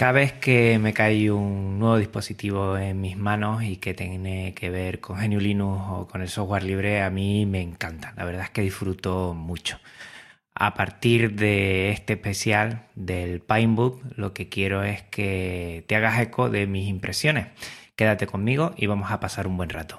Cada vez que me cae un nuevo dispositivo en mis manos y que tiene que ver con GNU Linux o con el software libre, a mí me encanta. La verdad es que disfruto mucho. A partir de este especial del Pinebook, lo que quiero es que te hagas eco de mis impresiones. Quédate conmigo y vamos a pasar un buen rato.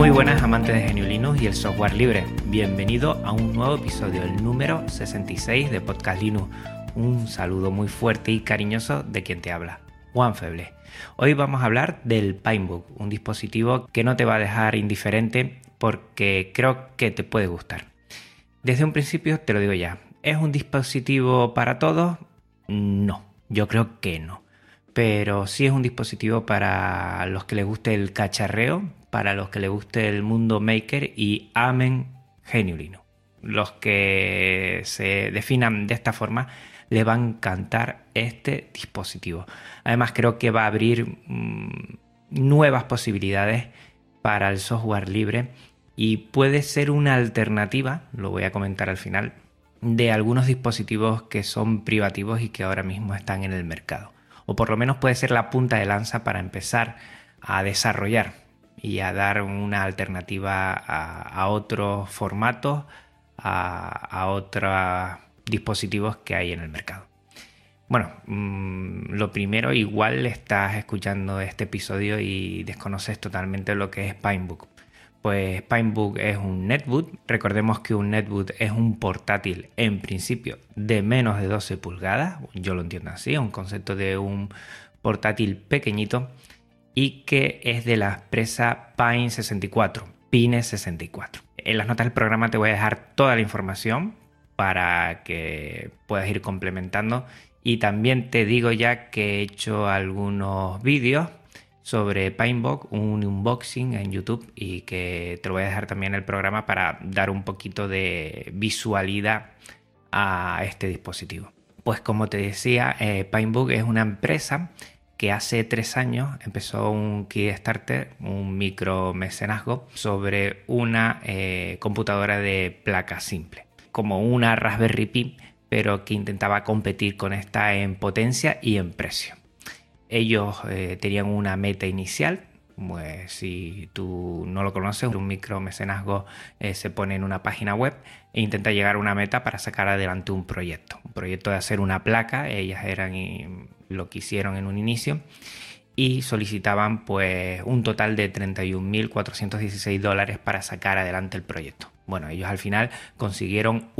Muy buenas amantes de GNU Linux y el software libre. Bienvenido a un nuevo episodio, el número 66 de Podcast Linux. Un saludo muy fuerte y cariñoso de quien te habla, Juan Feble. Hoy vamos a hablar del Pinebook, un dispositivo que no te va a dejar indiferente porque creo que te puede gustar. Desde un principio te lo digo ya, ¿es un dispositivo para todos? No, yo creo que no. Pero sí es un dispositivo para los que les guste el cacharreo, para los que les guste el mundo maker y amen GNU Linux. Los que se definan de esta forma les va a encantar este dispositivo. Además creo que va a abrir mmm, nuevas posibilidades para el software libre y puede ser una alternativa, lo voy a comentar al final, de algunos dispositivos que son privativos y que ahora mismo están en el mercado. O por lo menos puede ser la punta de lanza para empezar a desarrollar y a dar una alternativa a, otros formatos, a, otros dispositivos que hay en el mercado. Bueno, mmm, lo primero, igual estás escuchando este episodio y desconoces totalmente lo que es Pinebook. Pues Pinebook es un netbook. Recordemos que un netbook es un portátil en principio de menos de 12 pulgadas. Yo lo entiendo así, un concepto de un portátil pequeñito y que es de la empresa Pine 64, Pine 64. En las notas del programa te voy a dejar toda la información para que puedas ir complementando y también te digo ya que he hecho algunos vídeos sobre Pinebook, un unboxing en YouTube y que te voy a dejar también en el programa para dar un poquito de visualidad a este dispositivo. Pues como te decía, eh, Pinebook es una empresa que hace tres años empezó un Kickstarter, un micro mecenazgo, sobre una eh, computadora de placa simple, como una Raspberry Pi, pero que intentaba competir con esta en potencia y en precio. Ellos eh, tenían una meta inicial. Pues si tú no lo conoces, un micromecenazgo eh, se pone en una página web e intenta llegar a una meta para sacar adelante un proyecto. Un proyecto de hacer una placa, ellas eran lo que hicieron en un inicio y solicitaban pues un total de 31.416 dólares para sacar adelante el proyecto. Bueno, ellos al final consiguieron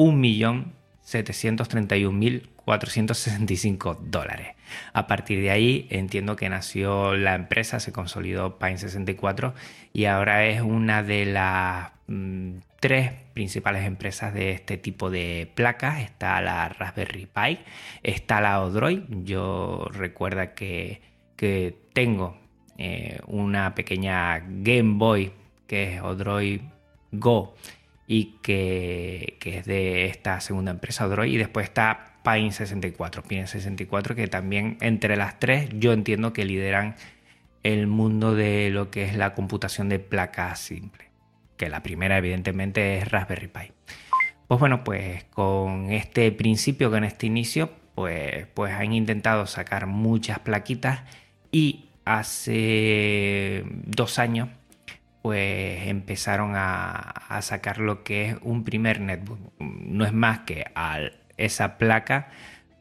1.731.465 dólares. A partir de ahí entiendo que nació la empresa, se consolidó Pine 64 y ahora es una de las mmm, tres principales empresas de este tipo de placas. Está la Raspberry Pi, está la Odroid. Yo recuerda que, que tengo eh, una pequeña Game Boy que es Odroid Go y que, que es de esta segunda empresa Odroid y después está Pine 64, Pine 64 que también entre las tres yo entiendo que lideran el mundo de lo que es la computación de placa simple, que la primera evidentemente es Raspberry Pi. Pues bueno, pues con este principio, con este inicio, pues, pues han intentado sacar muchas plaquitas y hace dos años pues empezaron a, a sacar lo que es un primer netbook. No es más que al esa placa,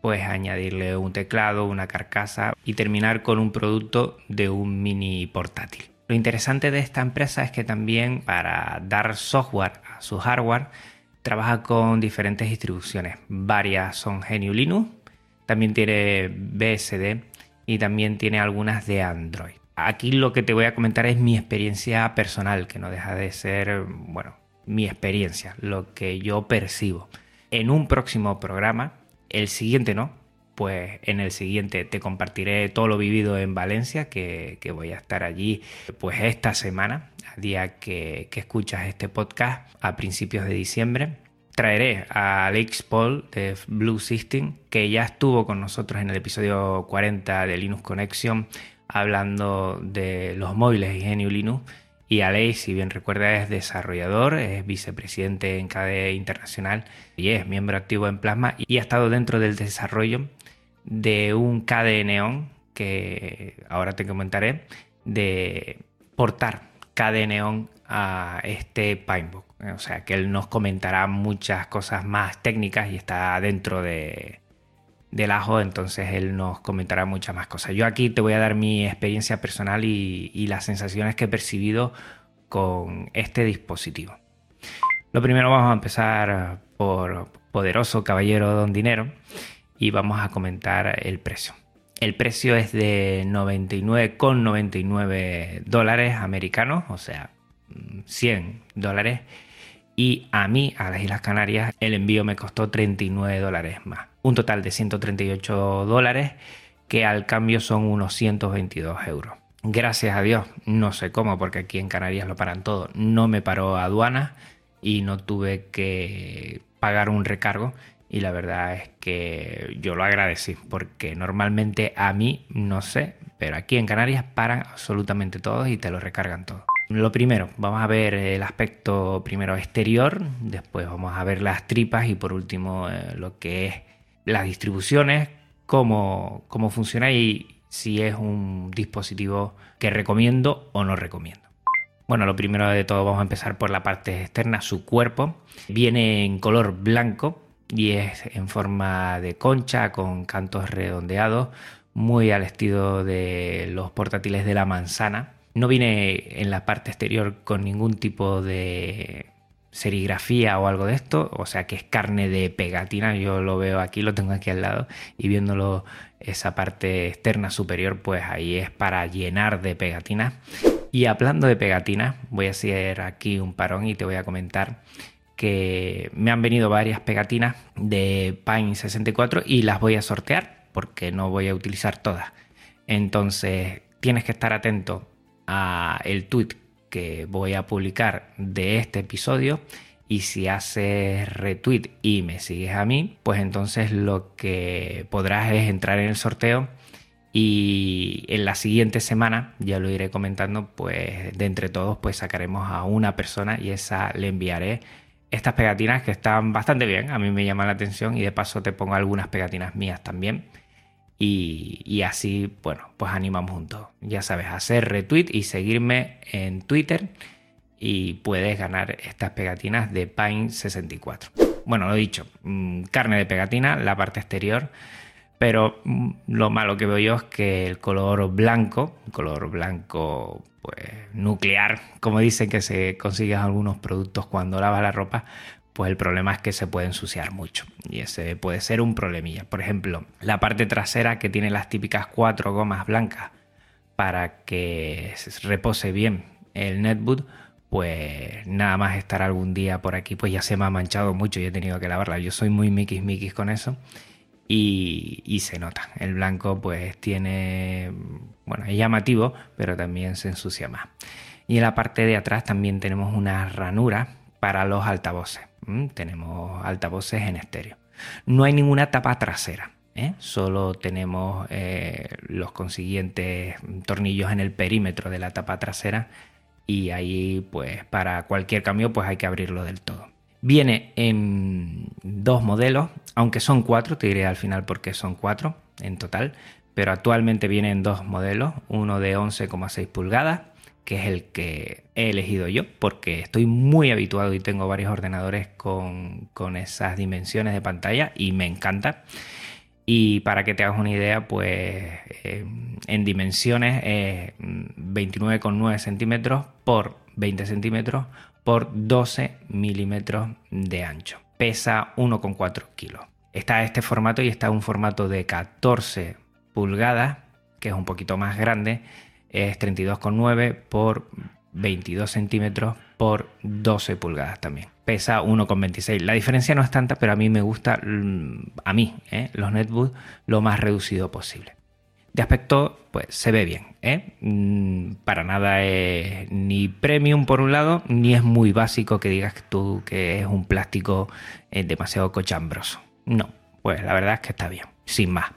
pues añadirle un teclado, una carcasa y terminar con un producto de un mini portátil. Lo interesante de esta empresa es que también para dar software a su hardware trabaja con diferentes distribuciones. Varias son GNU Linux, también tiene BSD y también tiene algunas de Android. Aquí lo que te voy a comentar es mi experiencia personal, que no deja de ser, bueno, mi experiencia, lo que yo percibo. En un próximo programa, el siguiente no, pues en el siguiente te compartiré todo lo vivido en Valencia, que, voy a estar allí pues esta semana, a día que, escuchas este podcast, a principios de diciembre traeré a Alex Paul de Blue System, que ya estuvo con nosotros en el episodio 40 de Linux Connection, hablando de los móviles y GNU Linux. Y Alex, si bien recuerda, es desarrollador, es vicepresidente en KDE Internacional y es miembro activo en Plasma y ha estado dentro del desarrollo de un KDE Neon que ahora te comentaré, de portar KDE Neon a este Pinebook. O sea que él nos comentará muchas cosas más técnicas y está dentro de, del ajo, entonces él nos comentará muchas más cosas. Yo aquí te voy a dar mi experiencia personal y, las sensaciones que he percibido con este dispositivo. Lo primero vamos a empezar por Poderoso Caballero Don Dinero y vamos a comentar el precio. El precio es de 99,99 dólares americanos, o sea, 100 dólares y a mí, a las Islas Canarias, el envío me costó 39 dólares más. Un total de 138 dólares que al cambio son unos 122 euros. Gracias a Dios, no sé cómo, porque aquí en Canarias lo paran todo. No me paró aduana y no tuve que pagar un recargo. Y la verdad es que yo lo agradecí, porque normalmente a mí, no sé, pero aquí en Canarias paran absolutamente todos y te lo recargan todo. Lo primero, vamos a ver el aspecto primero exterior, después vamos a ver las tripas y por último eh, lo que es las distribuciones, cómo, cómo funciona y si es un dispositivo que recomiendo o no recomiendo. Bueno, lo primero de todo vamos a empezar por la parte externa, su cuerpo. Viene en color blanco y es en forma de concha con cantos redondeados, muy al estilo de los portátiles de la manzana no viene en la parte exterior con ningún tipo de serigrafía o algo de esto, o sea que es carne de pegatina, yo lo veo aquí, lo tengo aquí al lado y viéndolo esa parte externa superior, pues ahí es para llenar de pegatina. Y hablando de pegatina, voy a hacer aquí un parón y te voy a comentar que me han venido varias pegatinas de Pine 64 y las voy a sortear porque no voy a utilizar todas. Entonces tienes que estar atento el tweet que voy a publicar de este episodio. Y si haces retweet y me sigues a mí, pues entonces lo que podrás es entrar en el sorteo. Y en la siguiente semana, ya lo iré comentando, pues de entre todos pues sacaremos a una persona y esa le enviaré estas pegatinas que están bastante bien, a mí me llama la atención y de paso te pongo algunas pegatinas mías también y, así, bueno, pues animamos juntos. Ya sabes, hacer retweet y seguirme en Twitter y puedes ganar estas pegatinas de Pine 64. Bueno, lo dicho, mm, carne de pegatina, la parte exterior, pero mm, lo malo que veo yo es que el color blanco, color blanco pues nuclear, como dicen que se consiguen algunos productos cuando lavas la ropa, pues el problema es que se puede ensuciar mucho y ese puede ser un problemilla. Por ejemplo, la parte trasera que tiene las típicas cuatro gomas blancas para que repose bien el netboot, pues nada más estar algún día por aquí, pues ya se me ha manchado mucho y he tenido que lavarla. Yo soy muy miquis miquis con eso y, y se nota. El blanco pues tiene, bueno, es llamativo, pero también se ensucia más. Y en la parte de atrás también tenemos una ranura para los altavoces. Mm, tenemos altavoces en estéreo. No hay ninguna tapa trasera. ¿eh? Solo tenemos eh, los consiguientes tornillos en el perímetro de la tapa trasera y ahí pues para cualquier cambio pues hay que abrirlo del todo. Viene en dos modelos, aunque son cuatro, te diré al final por qué son cuatro en total, pero actualmente viene en dos modelos, uno de 11,6 pulgadas que es el que he elegido yo, porque estoy muy habituado y tengo varios ordenadores con, esas dimensiones de pantalla y me encanta. Y para que te hagas una idea, pues eh, en dimensiones es 29,9 centímetros por 20 centímetros por 12 milímetros de ancho. Pesa 1,4 kilos. Está este formato y está un formato de 14 pulgadas, que es un poquito más grande, es 32,9 por 22 centímetros por 12 pulgadas también. Pesa 1,26. La diferencia no es tanta, pero a mí me gusta, mm, a mí, ¿eh? los netbooks, lo más reducido posible. De aspecto, pues se ve bien. ¿eh? Mm, para nada es ni premium por un lado, ni es muy básico que digas tú que es un plástico eh, demasiado cochambroso. No, pues la verdad es que está bien, sin más.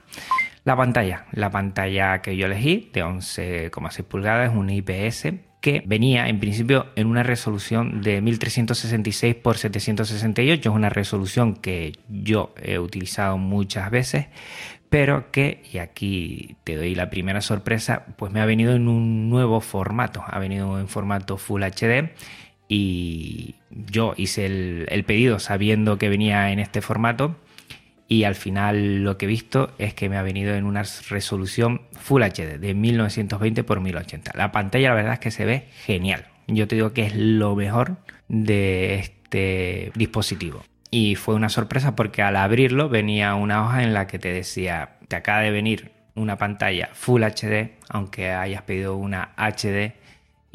La pantalla, la pantalla que yo elegí de 11,6 pulgadas un IPS que venía en principio en una resolución de 1366 x 768, es una resolución que yo he utilizado muchas veces, pero que, y aquí te doy la primera sorpresa, pues me ha venido en un nuevo formato, ha venido en formato Full HD y yo hice el pedido sabiendo que venía en este formato y al final lo que he visto es que me ha venido en una resolución Full HD de 1920 x 1080. La pantalla la verdad es que se ve genial. Yo te digo que es lo mejor de este dispositivo. Y fue una sorpresa porque al abrirlo venía una hoja en la que te decía, te acaba de venir una pantalla Full HD, aunque hayas pedido una HD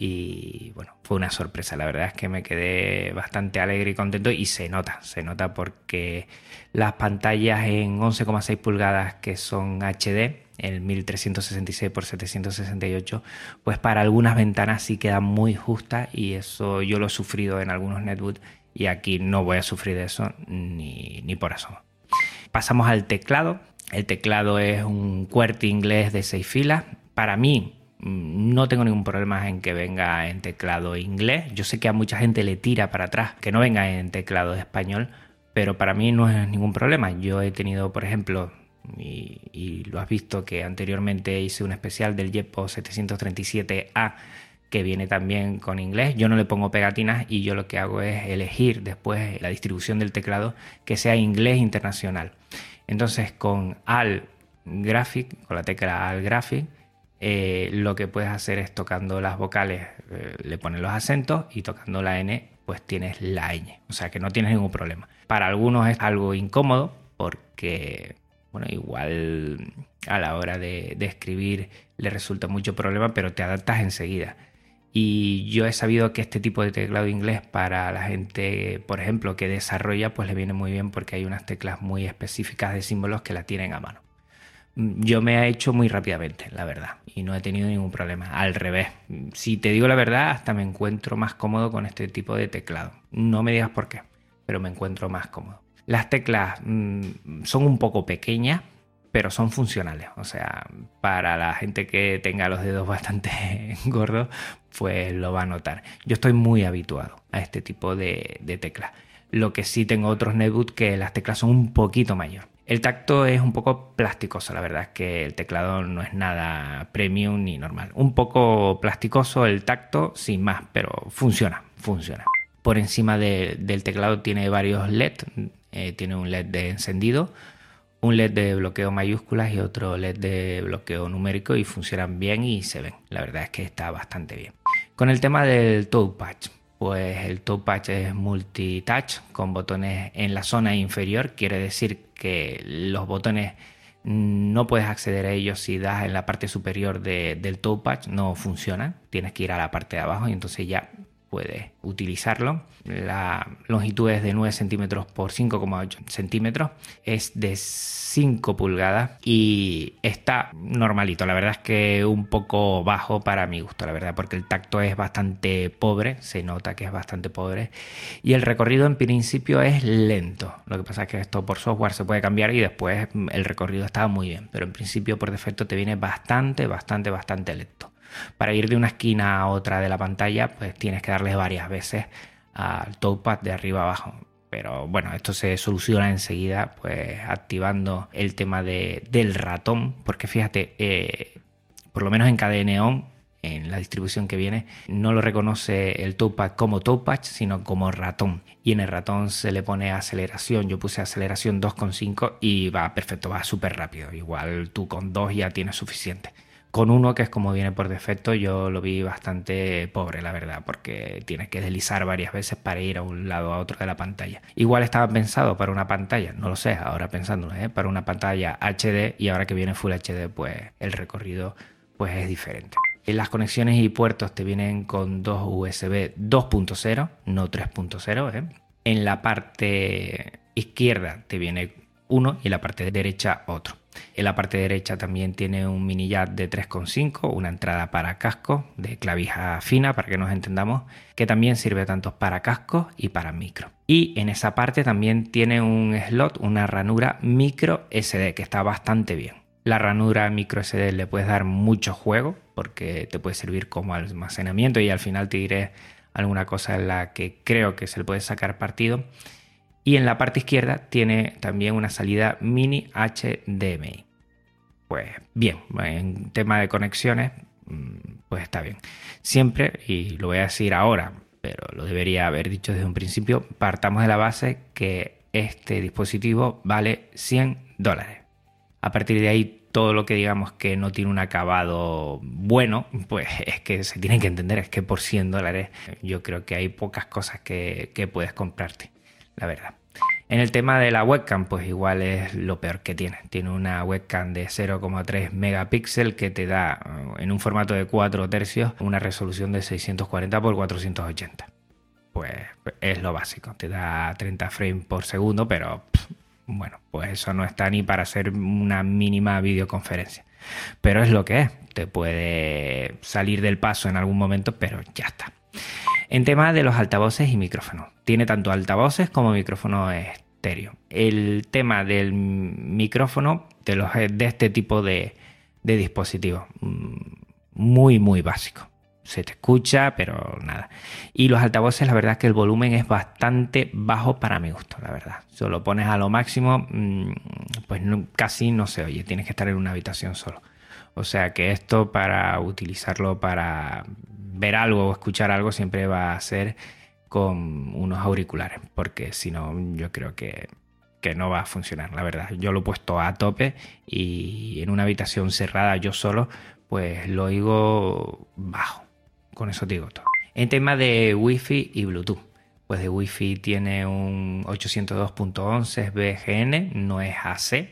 y bueno, fue una sorpresa. La verdad es que me quedé bastante alegre y contento y se nota, se nota porque las pantallas en 11,6 pulgadas que son HD, el 1366 x 768, pues para algunas ventanas sí quedan muy justas y eso yo lo he sufrido en algunos netbooks y aquí no voy a sufrir de eso ni, ni por eso. Pasamos al teclado. El teclado es un QWERTY inglés de 6 filas. Para mí no tengo ningún problema en que venga en teclado inglés. Yo sé que a mucha gente le tira para atrás que no venga en teclado español, pero para mí no es ningún problema. Yo he tenido, por ejemplo, y, lo has visto que anteriormente hice un especial del JetPo 737A que viene también con inglés. Yo no le pongo pegatinas y yo lo que hago es elegir después la distribución del teclado que sea inglés internacional. Entonces con Al Graphic, con la tecla Al Graphic, eh, lo que puedes hacer es tocando las vocales, eh, le pones los acentos y tocando la N, pues tienes la ñ. O sea que no tienes ningún problema. Para algunos es algo incómodo porque, bueno, igual a la hora de, de escribir le resulta mucho problema, pero te adaptas enseguida. Y yo he sabido que este tipo de teclado inglés para la gente, por ejemplo, que desarrolla, pues le viene muy bien porque hay unas teclas muy específicas de símbolos que la tienen a mano yo me he hecho muy rápidamente, la verdad, y no he tenido ningún problema. Al revés, si te digo la verdad, hasta me encuentro más cómodo con este tipo de teclado. No me digas por qué, pero me encuentro más cómodo. Las teclas mm, son un poco pequeñas, pero son funcionales. O sea, para la gente que tenga los dedos bastante gordos, pues lo va a notar. Yo estoy muy habituado a este tipo de, de teclas. Lo que sí tengo otros netbooks que las teclas son un poquito mayor. El tacto es un poco plasticoso, la verdad es que el teclado no es nada premium ni normal. Un poco plasticoso el tacto, sin más, pero funciona, funciona. Por encima del teclado tiene varios LED, eh, tiene un LED de encendido, un LED de bloqueo mayúsculas y otro LED de bloqueo numérico y funcionan bien y se ven. La verdad es que está bastante bien. Con el tema del touchpad, pues el touchpad es multitouch con botones en la zona inferior, quiere decir que los botones no puedes acceder a ellos si das en la parte superior del touchpad, no funcionan, tienes que ir a la parte de abajo y entonces ya puedes utilizarlo. La longitud es de 9 centímetros por 5,8 centímetros, es de 5 pulgadas y está normalito. La verdad es que un poco bajo para mi gusto, la verdad, porque el tacto es bastante pobre, se nota que es bastante pobre y el recorrido en principio es lento. Lo que pasa es que esto por software se puede cambiar y después el recorrido está muy bien, pero en principio por defecto te viene bastante, bastante, bastante lento. Para ir de una esquina a otra de la pantalla, pues tienes que darle varias veces al touchpad de arriba abajo. Pero bueno, esto se soluciona enseguida, pues activando el tema del ratón, porque fíjate, eh, por lo menos en KDE en la distribución que viene, no lo reconoce el touchpad como touchpad, sino como ratón. Y en el ratón se le pone aceleración. Yo puse aceleración 2,5 y va perfecto, va súper rápido. Igual tú con 2 ya tienes suficiente. Con uno que es como viene por defecto, yo lo vi bastante pobre, la verdad, porque tienes que deslizar varias veces para ir a un lado a otro de la pantalla. Igual estaba pensado para una pantalla, no lo sé, ahora pensándolo, ¿eh? para una pantalla HD y ahora que viene Full HD, pues el recorrido pues es diferente. Las conexiones y puertos te vienen con dos USB 2.0, no 3.0. ¿eh? En la parte izquierda te viene uno y en la parte derecha otro. En la parte derecha también tiene un mini jack de 3,5, una entrada para casco de clavija fina para que nos entendamos, que también sirve tanto para casco y para micro. Y en esa parte también tiene un slot, una ranura micro SD que está bastante bien. La ranura micro SD le puedes dar mucho juego porque te puede servir como almacenamiento y al final te diré alguna cosa en la que creo que se le puede sacar partido y en la parte izquierda tiene también una salida mini HDMI. Pues bien, en tema de conexiones, mm, pues está bien. Siempre, y lo voy a decir ahora, pero lo debería haber dicho desde un principio, partamos de la base que este dispositivo vale 100 dólares. A partir de ahí, todo lo que digamos que no tiene un acabado bueno, pues es que se tiene que entender, es que por 100 dólares yo creo que hay pocas cosas que puedes comprarte la verdad. En el tema de la webcam, pues igual es lo peor que tiene. Tiene una webcam de 0,3 megapíxeles que te da eh, en un formato de 4 tercios una resolución de 640 x 480. Pues es lo básico. Te da 30 frames por segundo, pero bueno, pues eso no está ni para hacer una mínima videoconferencia. Pero es lo que es. Te puede salir del paso en algún momento, pero ya está. En tema de los altavoces y micrófonos, tiene tanto altavoces como micrófono estéreo. El tema del micrófono de, los, de este tipo de, de dispositivos, mm, muy, muy básico. Se te escucha, pero nada. Y los altavoces, la verdad es que el volumen es bastante bajo para mi gusto, la verdad. Si lo pones a lo máximo, mm, pues casi no se oye. Tienes que estar en una habitación solo. O sea que esto para utilizarlo para ver algo o escuchar algo siempre va a ser con unos auriculares, porque si no, yo creo que, que, no va a funcionar, la verdad. Yo lo he puesto a tope y en una habitación cerrada yo solo, pues lo oigo bajo. Con eso digo todo. En tema de Wi-Fi y Bluetooth, pues de Wi-Fi tiene un 802.11 BGN, no es AC,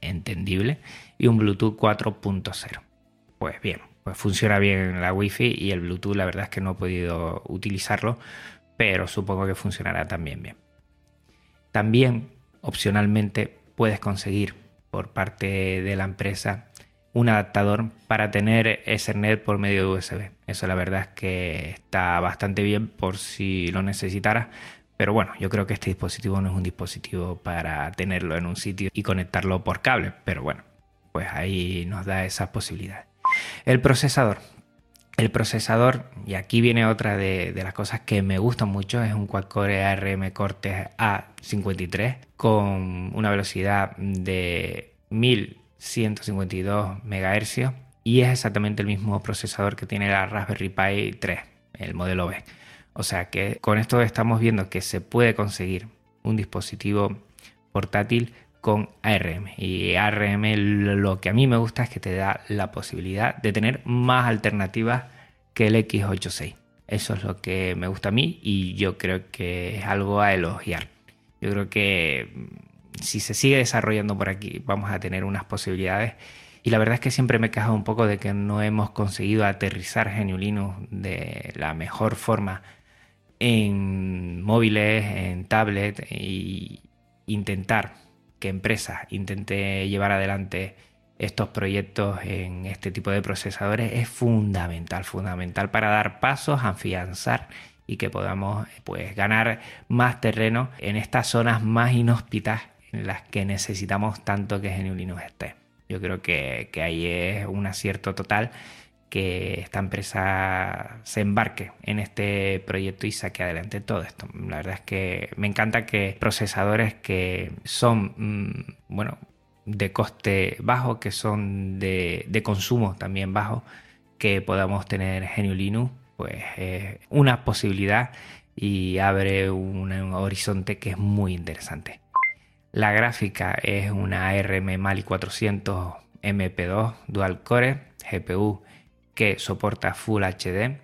entendible, y un Bluetooth 4.0. Pues bien, pues funciona bien la Wi-Fi y el Bluetooth, la verdad es que no he podido utilizarlo, pero supongo que funcionará también bien. También, opcionalmente, puedes conseguir por parte de la empresa un adaptador para tener Ethernet por medio de USB. Eso la verdad es que está bastante bien por si lo necesitaras. Pero bueno, yo creo que este dispositivo no es un dispositivo para tenerlo en un sitio y conectarlo por cable. Pero bueno, pues ahí nos da esa posibilidad. El procesador. El procesador, y aquí viene otra de, las cosas que me gustan mucho, es un quad-core ARM Cortex A53 con una velocidad de 1152 MHz y es exactamente el mismo procesador que tiene la Raspberry Pi 3, el modelo B. O sea que con esto estamos viendo que se puede conseguir un dispositivo portátil con ARM. Y ARM lo que a mí me gusta es que te da la posibilidad de tener más alternativas que el X86. Eso es lo que me gusta a mí y yo creo que es algo a elogiar. Yo creo que mm, si se sigue desarrollando por aquí vamos a tener unas posibilidades. Y la verdad es que siempre me he un poco de que no hemos conseguido aterrizar Geniulinus de la mejor forma en móviles, en tablet e intentar que empresa intente llevar adelante estos proyectos en este tipo de procesadores es fundamental, fundamental para dar pasos, afianzar y que podamos pues ganar más terreno en estas zonas más inhóspitas en las que necesitamos tanto que GNU Linux esté. Yo creo que, que ahí es un acierto total que esta empresa se embarque en este proyecto y saque adelante todo esto. La verdad es que me encanta que procesadores que son, mm, bueno, de coste bajo, que son de, consumo también bajo, que podamos tener GNU Linux, pues es una posibilidad y abre un, horizonte que es muy interesante. La gráfica es una ARM Mali 400 MP2 Dual Core, GPU que soporta Full HD.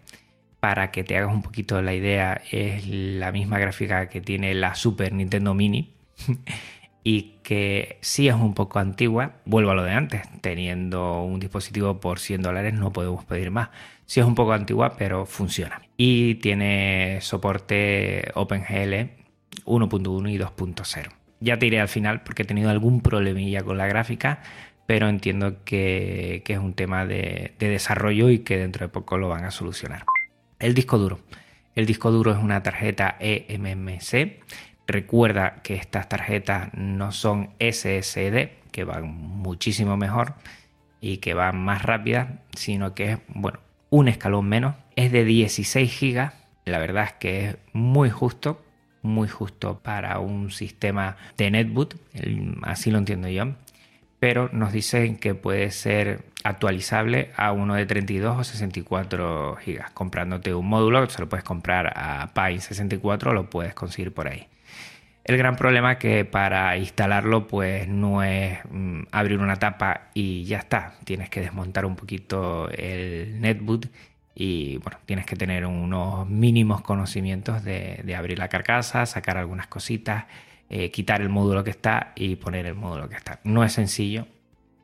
Para que te hagas un poquito la idea, es la misma gráfica que tiene la Super Nintendo Mini. y que sí es un poco antigua, vuelvo a lo de antes, teniendo un dispositivo por 100 dólares no podemos pedir más. Sí es un poco antigua, pero funciona. Y tiene soporte OpenGL 1.1 y 2.0. Ya te iré al final porque he tenido algún problemilla con la gráfica, pero entiendo que, es un tema de, de desarrollo y que dentro de poco lo van a solucionar. El disco duro. El disco duro es una tarjeta eMMC Recuerda que estas tarjetas no son SSD, que van muchísimo mejor y que van más rápidas, sino que es, bueno, un escalón menos. Es de 16 GB. La verdad es que es muy justo, muy justo para un sistema de netboot, así lo entiendo yo. Pero nos dicen que puede ser actualizable a uno de 32 o 64 GB. Comprándote un módulo, se lo puedes comprar a Pine 64, lo puedes conseguir por ahí. El gran problema es que para instalarlo pues no es mm, abrir una tapa y ya está. Tienes que desmontar un poquito el netboot y bueno, tienes que tener unos mínimos conocimientos de, abrir la carcasa, sacar algunas cositas, eh, quitar el módulo que está y poner el módulo que está. No es sencillo,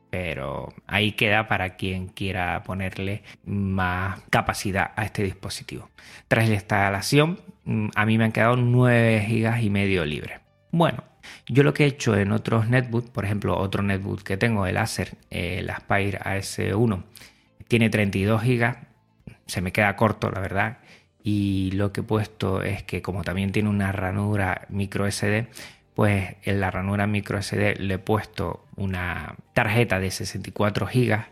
pero ahí queda para quien quiera ponerle más capacidad a este dispositivo. Tras la instalación, mm, a mí me han quedado 9 GB y medio libre. Bueno, yo lo que he hecho en otros netbooks, por ejemplo, otro netbook que tengo, el Acer, el Aspire AS1, tiene 32 GB, se me queda corto, la verdad. Y lo que he puesto es que como también tiene una ranura micro SD, pues en la ranura micro SD le he puesto una tarjeta de 64 GB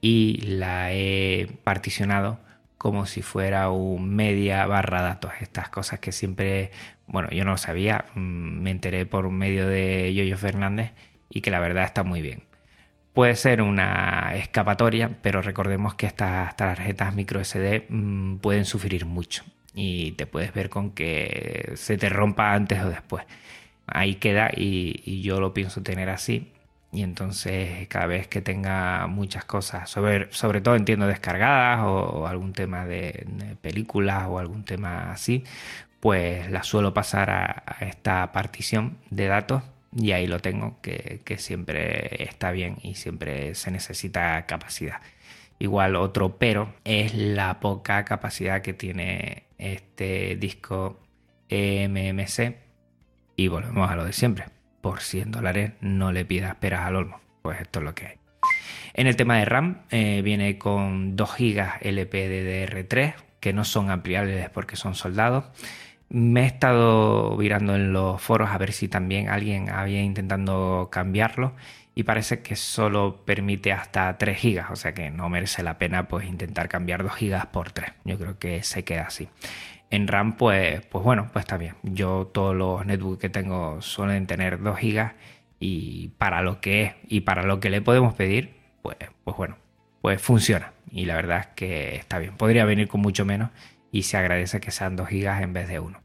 y la he particionado como si fuera un media barra datos. Estas cosas que siempre, bueno, yo no lo sabía, mm, me enteré por medio de Yoyo Fernández y que la verdad está muy bien. Puede ser una escapatoria, pero recordemos que estas tarjetas micro SD mm, pueden sufrir mucho y te puedes ver con que se te rompa antes o después ahí queda y, yo lo pienso tener así. Y entonces cada vez que tenga muchas cosas, sobre, sobre todo entiendo descargadas o, algún tema de, películas o algún tema así, pues la suelo pasar a, esta partición de datos y ahí lo tengo, que, siempre está bien y siempre se necesita capacidad. Igual otro pero es la poca capacidad que tiene este disco MMC y volvemos a lo de siempre. Por 100 dólares no le pidas peras al olmo. Pues esto es lo que hay. En el tema de RAM eh, viene con 2 GB LPDDR3 que no son ampliables porque son soldados. Me he estado virando en los foros a ver si también alguien había intentando cambiarlo y parece que solo permite hasta 3 GB, o sea que no merece la pena pues intentar cambiar 2 GB por 3. Yo creo que se queda así. En RAM, pues, pues bueno, pues está bien. Yo todos los netbooks que tengo suelen tener 2 GB y para lo que es y para lo que le podemos pedir, pues, pues bueno, pues funciona. Y la verdad es que está bien. Podría venir con mucho menos y se agradece que sean 2 GB en vez de 1.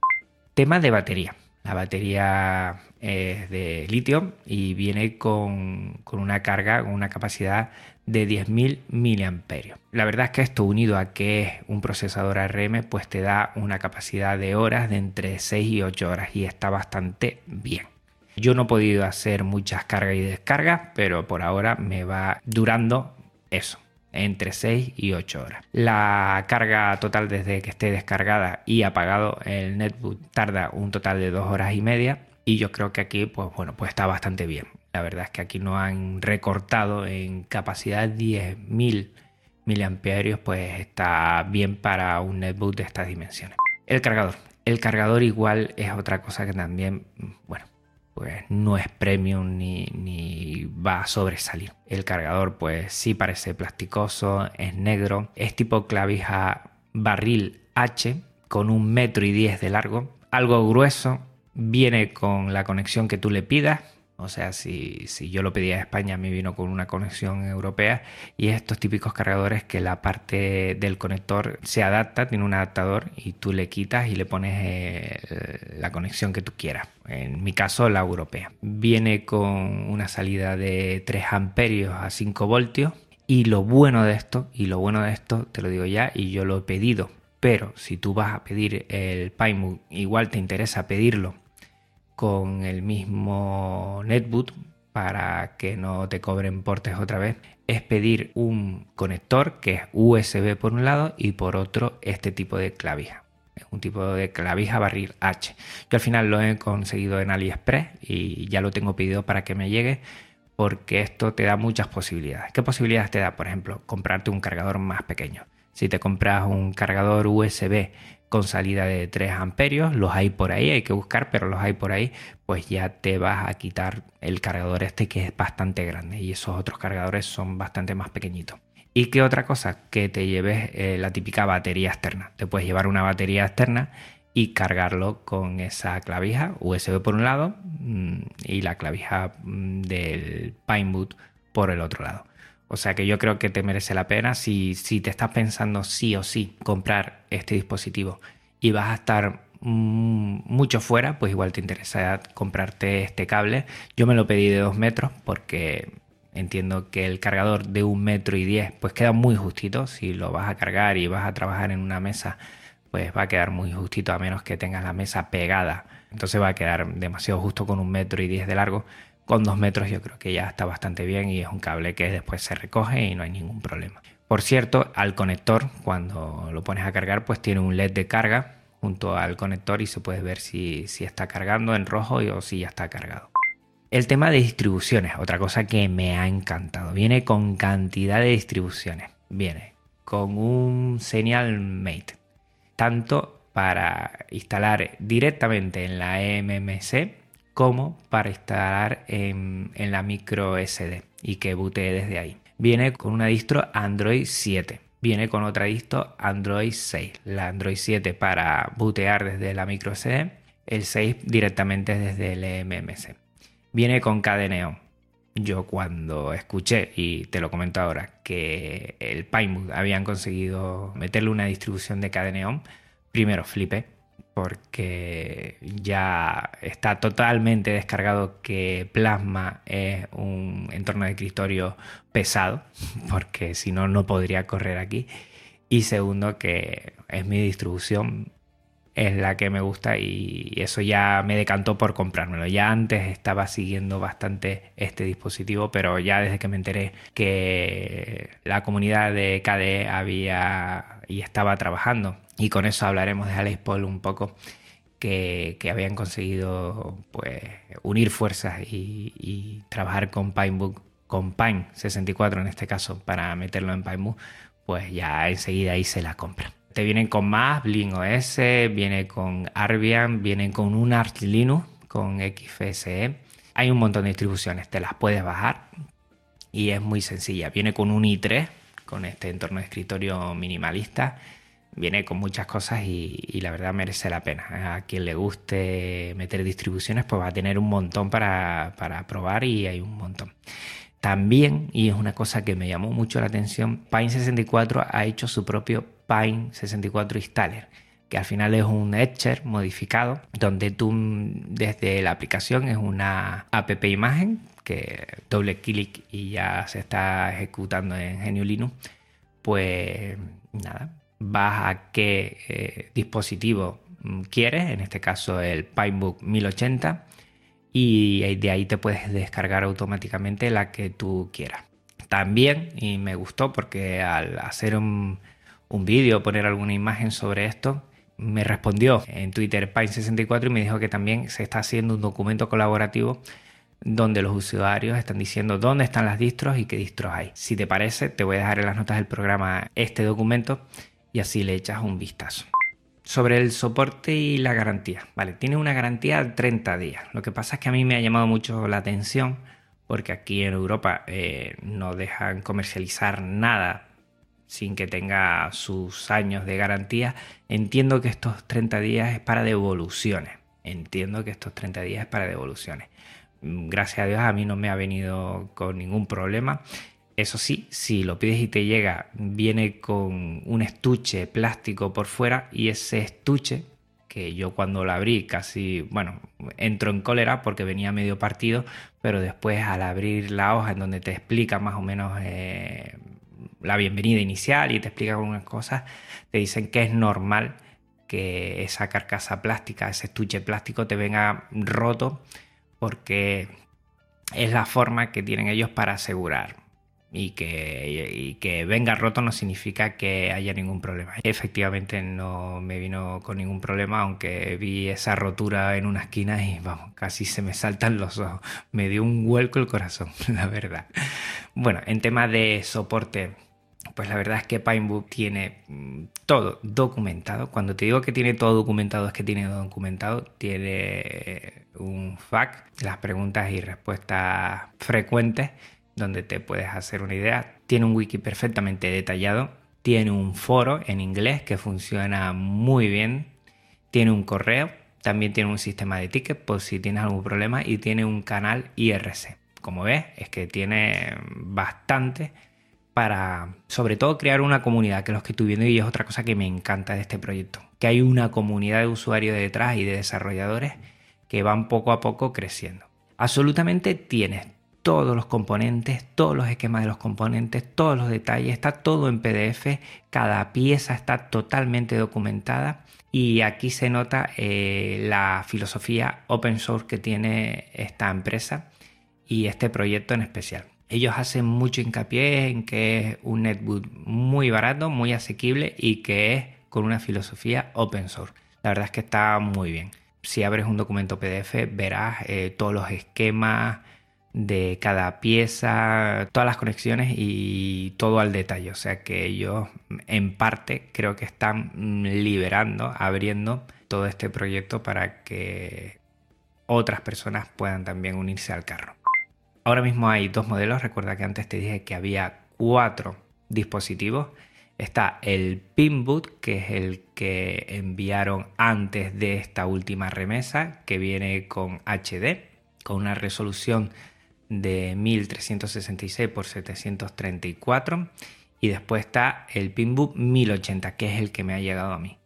Tema de batería. La batería es de litio y viene con, con una carga, con una capacidad de 10.000 miliamperios. La verdad es que esto unido a que es un procesador ARM pues te da una capacidad de horas de entre 6 y 8 horas y está bastante bien. Yo no he podido hacer muchas cargas y descargas, pero por ahora me va durando eso, entre 6 y 8 horas. La carga total desde que esté descargada y apagado el netbook tarda un total de 2 horas y media y yo creo que aquí pues bueno, pues está bastante bien. La verdad es que aquí no han recortado en capacidad 10.000 miliamperios, pues está bien para un netbook de estas dimensiones. El cargador. El cargador igual es otra cosa que también, bueno, pues no es premium ni, ni, va a sobresalir. El cargador pues sí parece plasticoso, es negro, es tipo clavija barril H con un metro y diez de largo, algo grueso, viene con la conexión que tú le pidas, o sea, si, yo lo pedía a España, me vino con una conexión europea y estos típicos cargadores que la parte del conector se adapta, tiene un adaptador y tú le quitas y le pones eh, la conexión que tú quieras. En mi caso, la europea. Viene con una salida de 3 amperios a 5 voltios y lo bueno de esto, y lo bueno de esto, te lo digo ya, y yo lo he pedido, pero si tú vas a pedir el PineBook, igual te interesa pedirlo con el mismo netboot para que no te cobren portes otra vez es pedir un conector que es USB por un lado y por otro este tipo de clavija. Es un tipo de clavija barril H. Yo al final lo he conseguido en AliExpress y ya lo tengo pedido para que me llegue porque esto te da muchas posibilidades. ¿Qué posibilidades te da? Por ejemplo, comprarte un cargador más pequeño. Si te compras un cargador USB con salida de 3 amperios, los hay por ahí, hay que buscar, pero los hay por ahí, pues ya te vas a quitar el cargador este que es bastante grande y esos otros cargadores son bastante más pequeñitos. ¿Y qué otra cosa? Que te lleves eh, la típica batería externa. Te puedes llevar una batería externa y cargarlo con esa clavija USB por un lado mm, y la clavija mm, del Pineboot por el otro lado. O sea que yo creo que te merece la pena si, si te estás pensando sí o sí comprar este dispositivo y vas a estar mm, mucho fuera, pues igual te interesa comprarte este cable. Yo me lo pedí de 2 metros porque entiendo que el cargador de un metro y 10 pues queda muy justito. Si lo vas a cargar y vas a trabajar en una mesa, pues va a quedar muy justito a menos que tengas la mesa pegada. Entonces va a quedar demasiado justo con un metro y 10 de largo con dos metros yo creo que ya está bastante bien y es un cable que después se recoge y no hay ningún problema. Por cierto, al conector, cuando lo pones a cargar, pues tiene un LED de carga junto al conector y se puede ver si, si está cargando en rojo o si ya está cargado. El tema de distribuciones, otra cosa que me ha encantado. Viene con cantidad de distribuciones. Viene con un Señal Mate, tanto para instalar directamente en la MMC como para instalar en, la micro SD y que bootee desde ahí. Viene con una distro Android 7. Viene con otra distro Android 6. La Android 7 para bootear desde la micro SD. El 6 directamente desde el MMC. Viene con KDNeon. Yo cuando escuché, y te lo comento ahora, que el Pinewood habían conseguido meterle una distribución de KDNeon, primero flipé porque ya está totalmente descargado que Plasma es un entorno de escritorio pesado, porque si no, no podría correr aquí. Y segundo, que es mi distribución, es la que me gusta y eso ya me decantó por comprármelo. Ya antes estaba siguiendo bastante este dispositivo, pero ya desde que me enteré que la comunidad de KDE había y estaba trabajando y con eso hablaremos de Alex Paul un poco, que, habían conseguido pues, unir fuerzas y, trabajar con Pinebook, con Pine 64 en este caso, para meterlo en Pinebook, pues ya enseguida hice la compra. Te vienen con más, Bling OS, viene con Arbian, vienen con un Arch Linux, con XFSE. Hay un montón de distribuciones, te las puedes bajar y es muy sencilla. Viene con un i3, con este entorno de escritorio minimalista viene con muchas cosas y, la verdad merece la pena. A quien le guste meter distribuciones, pues va a tener un montón para, probar y hay un montón. También, y es una cosa que me llamó mucho la atención, Pine64 ha hecho su propio Pine64 Installer, que al final es un Etcher modificado, donde tú desde la aplicación es una app imagen que doble clic y ya se está ejecutando en GNU Linux, pues nada, vas a qué eh, dispositivo mm, quieres, en este caso el Pinebook 1080, y de ahí te puedes descargar automáticamente la que tú quieras. También, y me gustó porque al hacer un, un vídeo, poner alguna imagen sobre esto, me respondió en Twitter Pine64 y me dijo que también se está haciendo un documento colaborativo donde los usuarios están diciendo dónde están las distros y qué distros hay. Si te parece, te voy a dejar en las notas del programa este documento y así le echas un vistazo. Sobre el soporte y la garantía. Vale, tiene una garantía de 30 días. Lo que pasa es que a mí me ha llamado mucho la atención porque aquí en Europa eh, no dejan comercializar nada sin que tenga sus años de garantía. Entiendo que estos 30 días es para devoluciones. Entiendo que estos 30 días es para devoluciones. Gracias a Dios a mí no me ha venido con ningún problema eso sí, si lo pides y te llega, viene con un estuche plástico por fuera y ese estuche, que yo cuando lo abrí casi, bueno, entro en cólera porque venía medio partido, pero después al abrir la hoja en donde te explica más o menos eh, la bienvenida inicial y te explica algunas cosas, te dicen que es normal que esa carcasa plástica, ese estuche plástico te venga roto porque es la forma que tienen ellos para asegurar y que, que venga roto no significa que haya ningún problema. Efectivamente no me vino con ningún problema, aunque vi esa rotura en una esquina y vamos, casi se me saltan los ojos. Me dio un vuelco el corazón, la verdad. Bueno, en tema de soporte, pues la verdad es que Pinebook tiene mm, todo documentado. Cuando te digo que tiene todo documentado, es que tiene todo documentado. Tiene un FAQ, las preguntas y respuestas frecuentes donde te puedes hacer una idea. Tiene un wiki perfectamente detallado. Tiene un foro en inglés que funciona muy bien. Tiene un correo. También tiene un sistema de tickets por si tienes algún problema. Y tiene un canal IRC. Como ves, es que tiene bastante para, sobre todo, crear una comunidad, que es lo que estoy viendo y es otra cosa que me encanta de este proyecto. Que hay una comunidad de usuarios detrás y de desarrolladores que van poco a poco creciendo. Absolutamente tienes todos los componentes, todos los esquemas de los componentes, todos los detalles, está todo en PDF, cada pieza está totalmente documentada y aquí se nota eh, la filosofía open source que tiene esta empresa y este proyecto en especial. Ellos hacen mucho hincapié en que es un netbook muy barato, muy asequible y que es con una filosofía open source. La verdad es que está muy bien. Si abres un documento PDF verás eh, todos los esquemas, de cada pieza, todas las conexiones y todo al detalle. O sea que ellos en parte creo que están liberando, abriendo todo este proyecto para que otras personas puedan también unirse al carro. Ahora mismo hay dos modelos. Recuerda que antes te dije que había cuatro dispositivos. Está el Pinboot, que es el que enviaron antes de esta última remesa, que viene con HD, con una resolución de 1366 por 734 y después está el Pinbook 1080 que es el que me ha llegado a mí.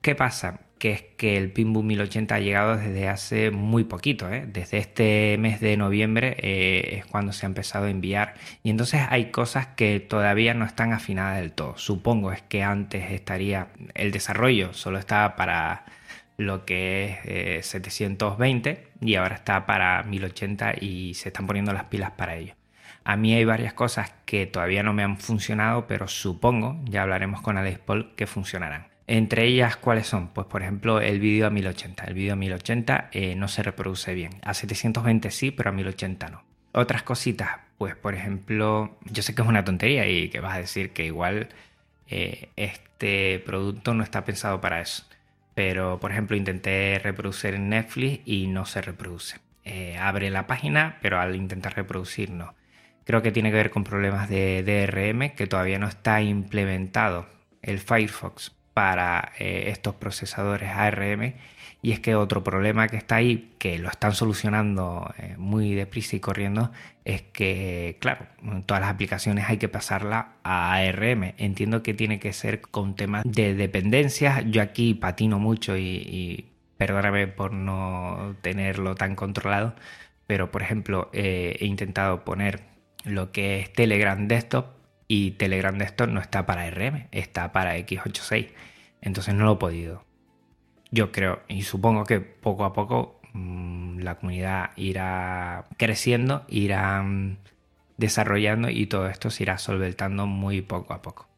¿Qué pasa? Que es que el Pinbook 1080 ha llegado desde hace muy poquito, ¿eh? desde este mes de noviembre eh, es cuando se ha empezado a enviar y entonces hay cosas que todavía no están afinadas del todo. Supongo es que antes estaría el desarrollo solo estaba para lo que es 720 eh, y ahora está para 1080 y se están poniendo las pilas para ello. A mí hay varias cosas que todavía no me han funcionado, pero supongo, ya hablaremos con Alex Paul, que funcionarán. Entre ellas, ¿cuáles son? Pues por ejemplo, el vídeo a 1080. El vídeo a 1080 eh, no se reproduce bien. A 720 sí, pero a 1080 no. Otras cositas, pues por ejemplo, yo sé que es una tontería y que vas a decir que igual eh, este producto no está pensado para eso. Pero, por ejemplo, intenté reproducir en Netflix y no se reproduce. Eh, abre la página, pero al intentar reproducir no. Creo que tiene que ver con problemas de DRM, que todavía no está implementado el Firefox para eh, estos procesadores ARM y es que otro problema que está ahí, que lo están solucionando eh, muy deprisa y corriendo, es que, claro, todas las aplicaciones hay que pasarla a ARM. Entiendo que tiene que ser con temas de dependencias. Yo aquí patino mucho y, perdóname por no tenerlo tan controlado, pero por ejemplo, eh, he intentado poner lo que es Telegram Desktop y Telegram Desktop no está para ARM, está para x86. Entonces no lo he podido yo creo y supongo que poco a poco mm, la comunidad irá creciendo, irá mm, desarrollando y todo esto se irá solventando muy poco a poco.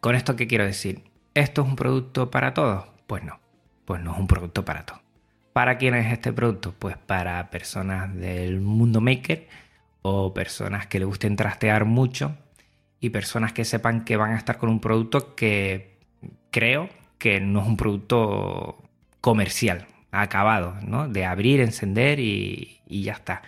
¿Con esto qué quiero decir? ¿Esto es un producto para todos? Pues no, pues no es un producto para todos. ¿Para quién es este producto? Pues para personas del mundo maker o personas que le gusten trastear mucho y personas que sepan que van a estar con un producto que creo que no es un producto comercial, acabado, ¿no? De abrir, encender y, ya está.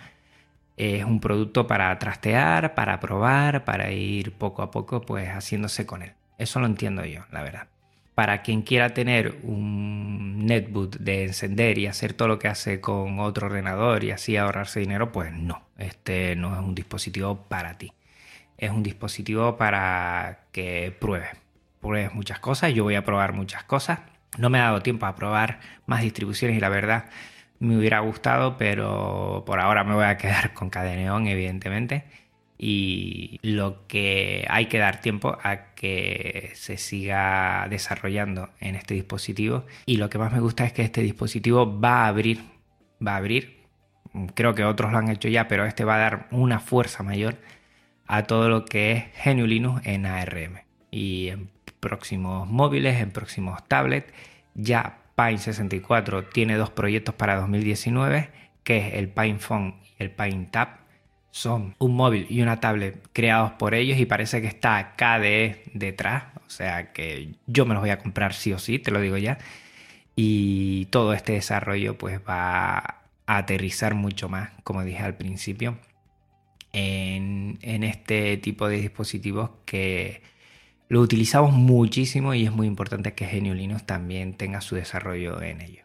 Es un producto para trastear, para probar, para ir poco a poco pues haciéndose con él. Eso lo entiendo yo, la verdad. Para quien quiera tener un netbook de encender y hacer todo lo que hace con otro ordenador y así ahorrarse dinero, pues no, este no es un dispositivo para ti. Es un dispositivo para que pruebes, pruebes muchas cosas, yo voy a probar muchas cosas. No me ha dado tiempo a probar más distribuciones y la verdad me hubiera gustado, pero por ahora me voy a quedar con Cadeneon, evidentemente. y lo que hay que dar tiempo a que se siga desarrollando en este dispositivo y lo que más me gusta es que este dispositivo va a abrir, va a abrir, creo que otros lo han hecho ya, pero este va a dar una fuerza mayor a todo lo que es GNU Linux en ARM y en próximos móviles, en próximos tablets, ya Pine 64 tiene dos proyectos para 2019, que es el Pine Phone y el Pine Tab son un móvil y una tablet creados por ellos y parece que está KDE detrás, o sea que yo me los voy a comprar sí o sí, te lo digo ya. Y todo este desarrollo pues va a aterrizar mucho más, como dije al principio, en, en este tipo de dispositivos que lo utilizamos muchísimo y es muy importante que GNU Linux también tenga su desarrollo en ello.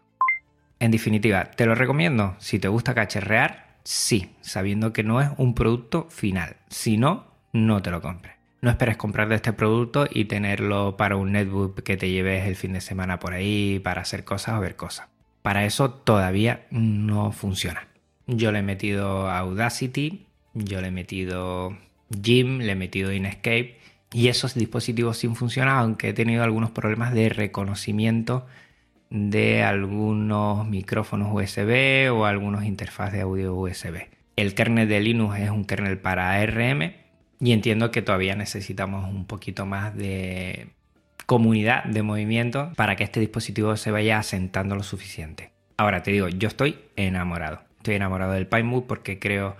En definitiva, te lo recomiendo si te gusta cacharrear Sí, sabiendo que no es un producto final. Si no, no te lo compres. No esperes comprar de este producto y tenerlo para un netbook que te lleves el fin de semana por ahí para hacer cosas o ver cosas. Para eso todavía no funciona. Yo le he metido Audacity, yo le he metido Jim, le he metido Inkscape y esos dispositivos sin funcionar, aunque he tenido algunos problemas de reconocimiento de algunos micrófonos USB o algunos interfaces de audio USB. El kernel de Linux es un kernel para ARM y entiendo que todavía necesitamos un poquito más de comunidad de movimiento para que este dispositivo se vaya asentando lo suficiente. Ahora te digo, yo estoy enamorado. Estoy enamorado del PineMove porque creo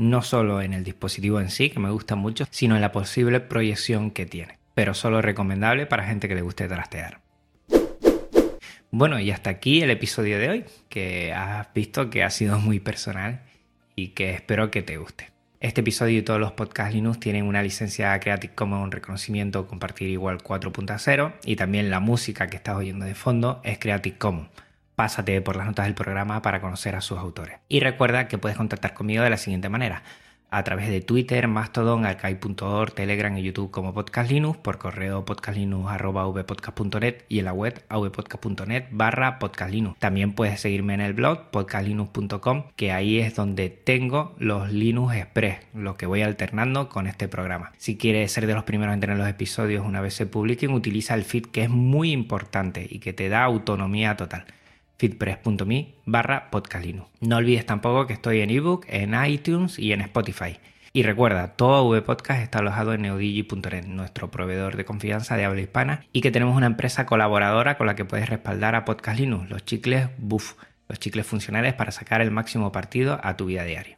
no solo en el dispositivo en sí, que me gusta mucho, sino en la posible proyección que tiene. Pero solo recomendable para gente que le guste trastear. Bueno, y hasta aquí el episodio de hoy, que has visto que ha sido muy personal y que espero que te guste. Este episodio y todos los podcasts Linux tienen una licencia Creative Commons reconocimiento compartir igual 4.0 y también la música que estás oyendo de fondo es Creative Commons. Pásate por las notas del programa para conocer a sus autores. Y recuerda que puedes contactar conmigo de la siguiente manera a través de Twitter, Mastodon, Arcai.org, Telegram y YouTube como Podcast Linux, por correo podcastlinux.vpodcast.net y en la web avpodcast.net barra podcastlinux. También puedes seguirme en el blog podcastlinux.com, que ahí es donde tengo los Linux Express, lo que voy alternando con este programa. Si quieres ser de los primeros en tener los episodios una vez se publiquen, utiliza el feed que es muy importante y que te da autonomía total feedpress.me barra podcastlinux. No olvides tampoco que estoy en ebook, en iTunes y en Spotify. Y recuerda, todo VPodcast está alojado en neodigi.net, nuestro proveedor de confianza de habla hispana, y que tenemos una empresa colaboradora con la que puedes respaldar a Podcast Linux, los chicles Buff, los chicles funcionales para sacar el máximo partido a tu vida diaria.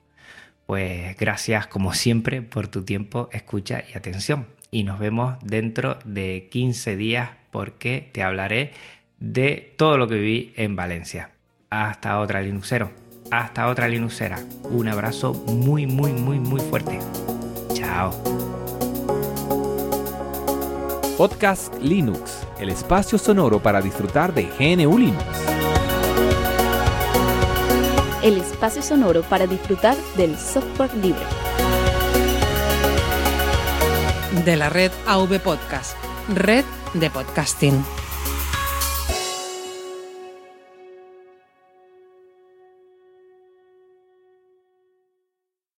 Pues gracias como siempre por tu tiempo, escucha y atención. Y nos vemos dentro de 15 días porque te hablaré de todo lo que viví en Valencia. Hasta otra Linuxero, hasta otra Linuxera. Un abrazo muy, muy, muy, muy fuerte. Chao. Podcast Linux, el espacio sonoro para disfrutar de GNU Linux. El espacio sonoro para disfrutar del software libre. De la red AV Podcast, red de podcasting.